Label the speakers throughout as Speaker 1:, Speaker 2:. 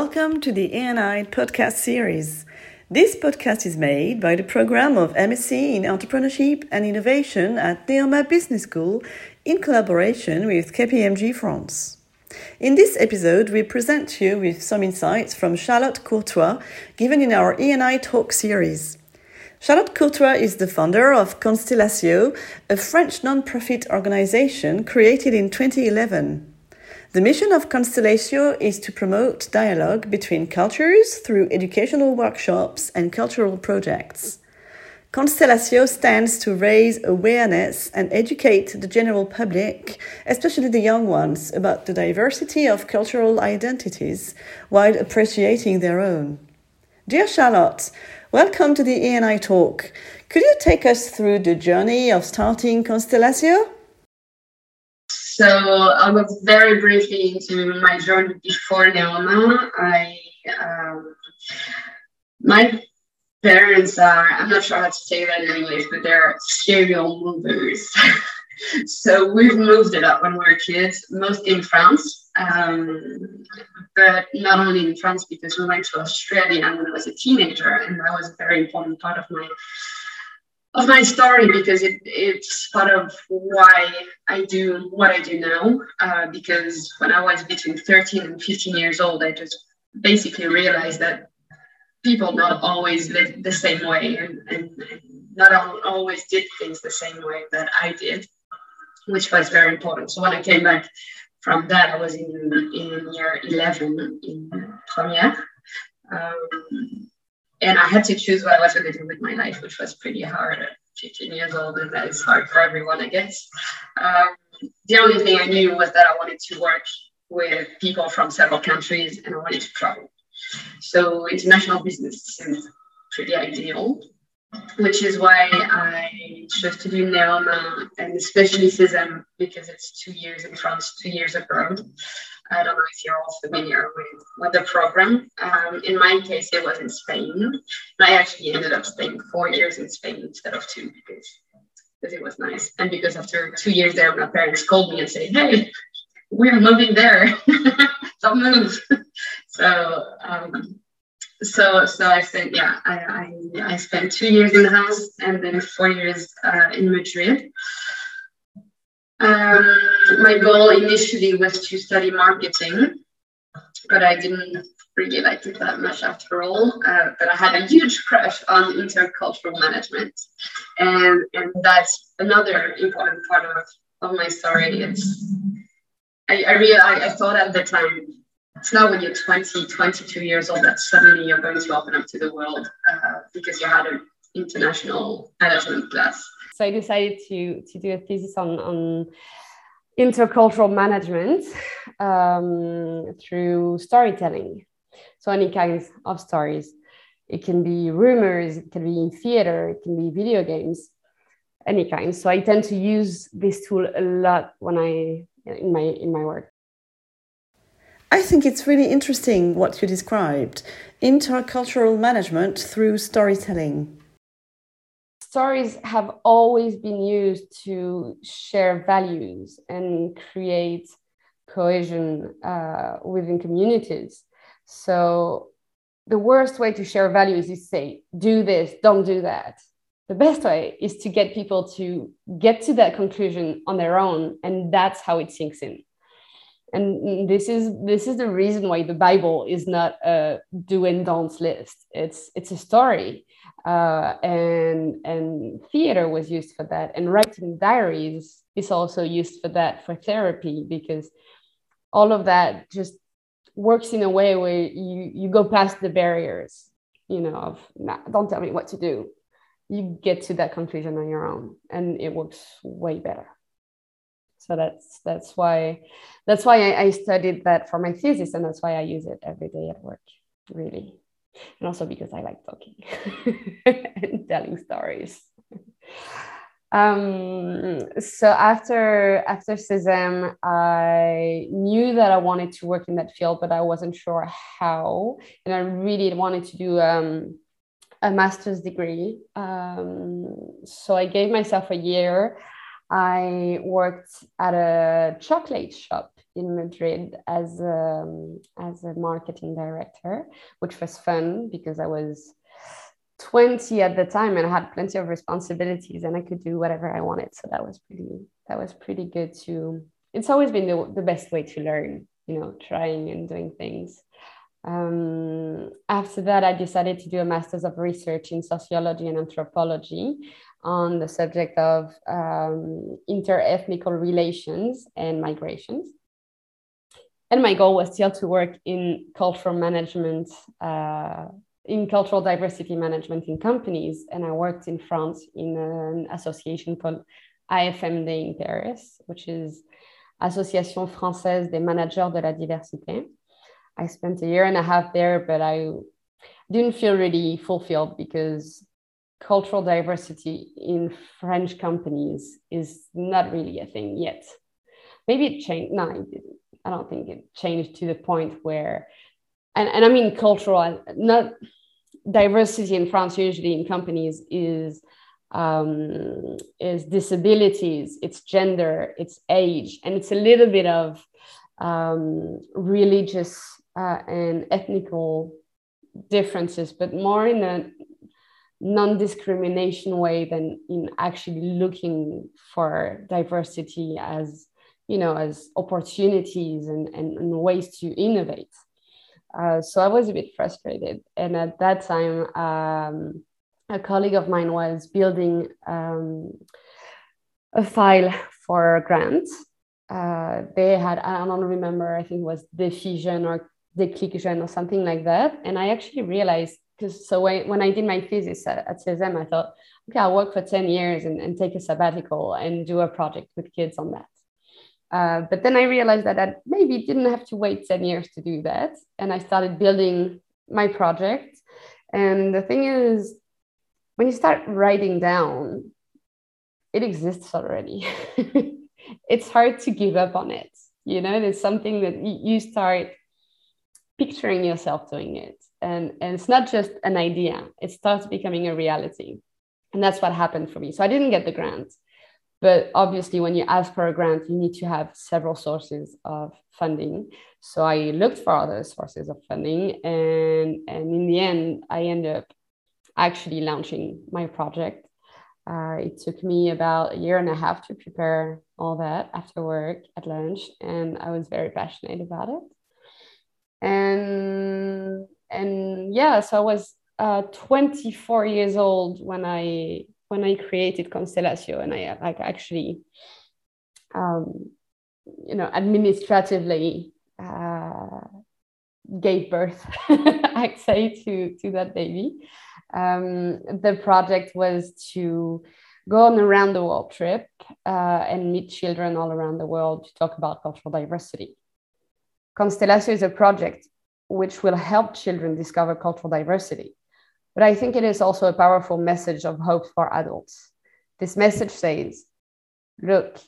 Speaker 1: Welcome to the ANI podcast series. This podcast is made by the program of MSc in Entrepreneurship and Innovation at Neoma Business School in collaboration with KPMG France. In this episode, we present you with some insights from Charlotte Courtois given in our E&I Talk series. Charlotte Courtois is the founder of Konstelacio, a French non-profit organization created in 2011. The mission of Konstelacio is to promote dialogue between cultures through educational workshops and cultural projects. Konstelacio stands to raise awareness and educate the general public, especially the young ones, about the diversity of cultural identities while appreciating their own. Dear Charlotte, welcome to the E&I Talk. Could you take us through the journey of starting Konstelacio?
Speaker 2: So I'll go very briefly into my journey before Neoma. I um, my parents are I'm not sure how to say that in English, but they're serial movers. so we've moved a lot when we were kids, mostly in France. Um, but not only in France because we went to Australia when I was a teenager, and that was a very important part of my of my story because it, it's part of why I do what I do now. Uh, because when I was between 13 and 15 years old, I just basically realized that people not always live the same way and, and, not always did things the same way that I did, which was very important. So when I came back from that, I was in, in year 11 in Première. Um, and I had to choose what I was going to do with my life, which was pretty hard at 15 years old, and that is hard for everyone, I guess. Um, the only thing I knew was that I wanted to work with people from several countries and I wanted to travel. So international business seemed pretty ideal, which is why I chose to do Neoma and especially CESEM because it's two years in France, two years abroad. I don't know if you're all familiar with, with the program. Um, in my case, it was in Spain. And I actually ended up staying four years in Spain instead of two because, because it was nice. And because after two years there, my parents called me and said, hey, we're moving there. don't move. so, um, so, so I said, yeah, I, I, I, spent two years in the house and then four years uh, in Madrid. Um, my goal initially was to study marketing, but I didn't really like it that much after all. Uh, but I had a huge crush on intercultural management, and and that's another important part of, of my story. It's I, I really I, I thought at the time it's not when you're 20, 22 years old that suddenly you're going to open up to the world uh, because you had an international management class.
Speaker 3: So I decided to to do a thesis on on intercultural management um, through storytelling. So any kinds of stories. It can be rumors, it can be in theater, it can be video games, any kind. So I tend to use this tool a lot when I in my in my work.
Speaker 1: I think it's really interesting what you described intercultural management through storytelling
Speaker 3: stories have always been used to share values and create cohesion uh, within communities. So the worst way to share values is to say, do this, don't do that. The best way is to get people to get to that conclusion on their own, and that's how it sinks in. And this is this is the reason why the Bible is not a do and don'ts list. It's it's a story uh, and and theater was used for that. And writing diaries is also used for that for therapy because all of that just works in a way where you you go past the barriers you know of nah, don't tell me what to do. You get to that conclusion on your own and it works way better so that's that's why that's why I, I studied that for my thesis and that's why i use it every day at work really and also because I like talking and telling stories. Um, so after after CESEM, I knew that I wanted to work in that field, but I wasn't sure how, and I really wanted to do um, a master's degree. Um, so I gave myself a year. I worked at a chocolate shop in Madrid as a, um, as a marketing director, which was fun because I was 20 at the time and I had plenty of responsibilities and I could do whatever I wanted. So that was pretty that was pretty good to it's always been the, the best way to learn, you know, trying and doing things. Um, after that, I decided to do a master's of research in sociology and anthropology on the subject of um, interethnical relations and migrations. And my goal was still to work in cultural management, uh, in cultural diversity management in companies. And I worked in France in an association called AFMD in Paris, which is Association Française des Managers de la Diversité. I spent a year and a half there, but I didn't feel really fulfilled because cultural diversity in French companies is not really a thing yet. Maybe it changed. No, it didn't. I don't think it changed to the point where, and, and I mean cultural, not diversity in France usually in companies is um, is disabilities, it's gender, it's age, and it's a little bit of um, religious uh, and ethnical differences, but more in a non-discrimination way than in actually looking for diversity as you know as opportunities and, and, and ways to innovate uh, so i was a bit frustrated and at that time um, a colleague of mine was building um, a file for a grant. Uh, they had, I don't remember, I think it was Diffusion or Declic or something like that. And I actually realized, because so when, when I did my thesis at, at CSM, I thought, okay, I'll work for 10 years and, and take a sabbatical and do a project with kids on that. Uh, but then I realized that I maybe didn't have to wait 10 years to do that. And I started building my project. And the thing is, when you start writing down, it exists already. it's hard to give up on it. You know, there's something that you start picturing yourself doing it. And, and it's not just an idea, it starts becoming a reality. And that's what happened for me. So I didn't get the grant. But obviously, when you ask for a grant, you need to have several sources of funding. So I looked for other sources of funding. And, and in the end, I ended up actually launching my project. Uh, it took me about a year and a half to prepare all that after work at lunch, and I was very passionate about it. And and yeah, so I was uh, 24 years old when I when I created Konstelacio, and I like actually, um, you know, administratively uh, gave birth, I'd say, to to that baby um, the project was to go on a round the world trip uh, and meet children all around the world to talk about cultural diversity. Konstelacio is a project which will help children discover cultural diversity. But I think it is also a powerful message of hope for adults. This message says, look,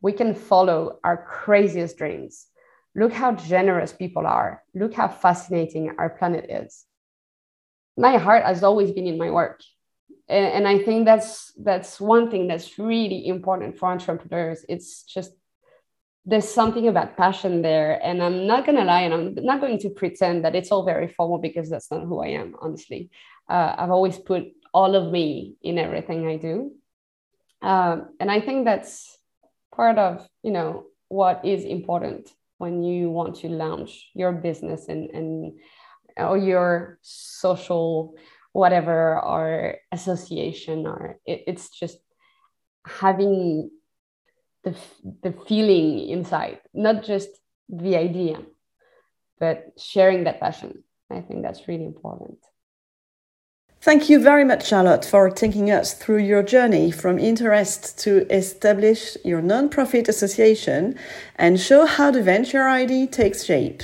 Speaker 3: we can follow our craziest dreams. Look how generous people are. Look how fascinating our planet is my heart has always been in my work and, and i think that's that's one thing that's really important for entrepreneurs it's just there's something about passion there and i'm not going to lie and i'm not going to pretend that it's all very formal because that's not who i am honestly. Uh, i've always put all of me in everything i do. Um, and i think that's part of you know what is important when you want to launch your business and and or your social whatever or association or it, it's just having the, the feeling inside not just the idea but sharing that passion i think that's really important
Speaker 1: Thank you very much, Charlotte, for taking us through your journey from interest to establish your non-profit association and show how the venture ID takes shape.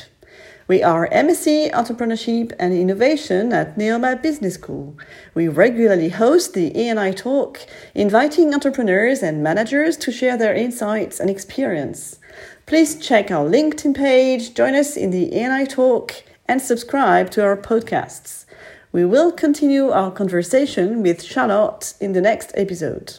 Speaker 1: We are MSc Entrepreneurship and Innovation at Neoma Business School. We regularly host the E&I Talk, inviting entrepreneurs and managers to share their insights and experience. Please check our LinkedIn page, join us in the E&I Talk, and subscribe to our podcasts. We will continue our conversation with Charlotte in the next episode.